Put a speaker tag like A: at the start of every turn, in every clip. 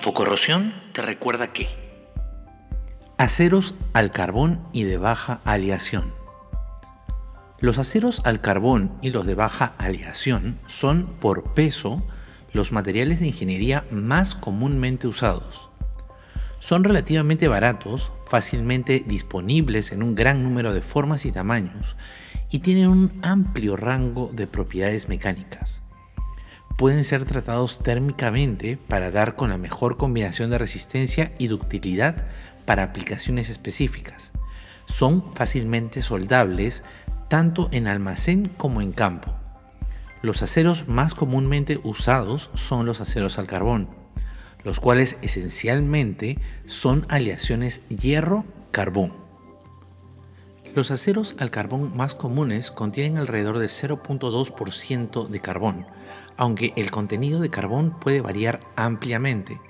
A: Infocorrosión te recuerda que
B: aceros al carbón y de baja aleación. Los aceros al carbón y los de baja aleación son, por peso, los materiales de ingeniería más comúnmente usados. Son relativamente baratos, fácilmente disponibles en un gran número de formas y tamaños, y tienen un amplio rango de propiedades mecánicas. Pueden ser tratados térmicamente para dar con la mejor combinación de resistencia y ductilidad para aplicaciones específicas. Son fácilmente soldables tanto en almacén como en campo. Los aceros más comúnmente usados son los aceros al carbón, los cuales esencialmente son aleaciones hierro-carbón. Los aceros al carbón más comunes contienen alrededor de 0.2% de carbón, aunque el contenido de carbón puede variar ampliamente.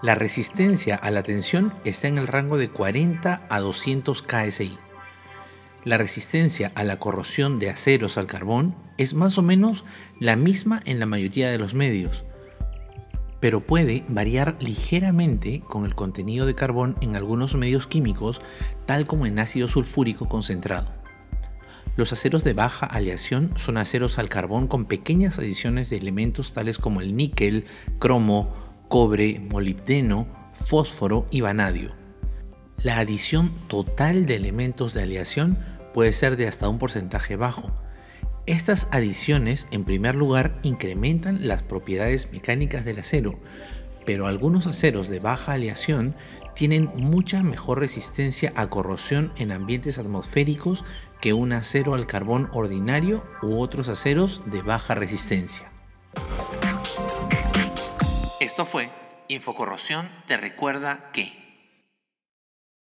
B: La resistencia a la tensión está en el rango de 40 a 200 KSI. La resistencia a la corrosión de aceros al carbón es más o menos la misma en la mayoría de los medios, pero puede variar ligeramente con el contenido de carbón en algunos medios químicos, tal como en ácido sulfúrico concentrado. Los aceros de baja aleación son aceros al carbón con pequeñas adiciones de elementos tales como el níquel, cromo, cobre, molibdeno, fósforo y vanadio. La adición total de elementos de aleación puede ser de hasta un porcentaje bajo. Estas adiciones, en primer lugar, incrementan las propiedades mecánicas del acero, pero algunos aceros de baja aleación tienen mucha mejor resistencia a corrosión en ambientes atmosféricos que un acero al carbón ordinario u otros aceros de baja resistencia.
A: Esto fue Infocorrosión te recuerda que...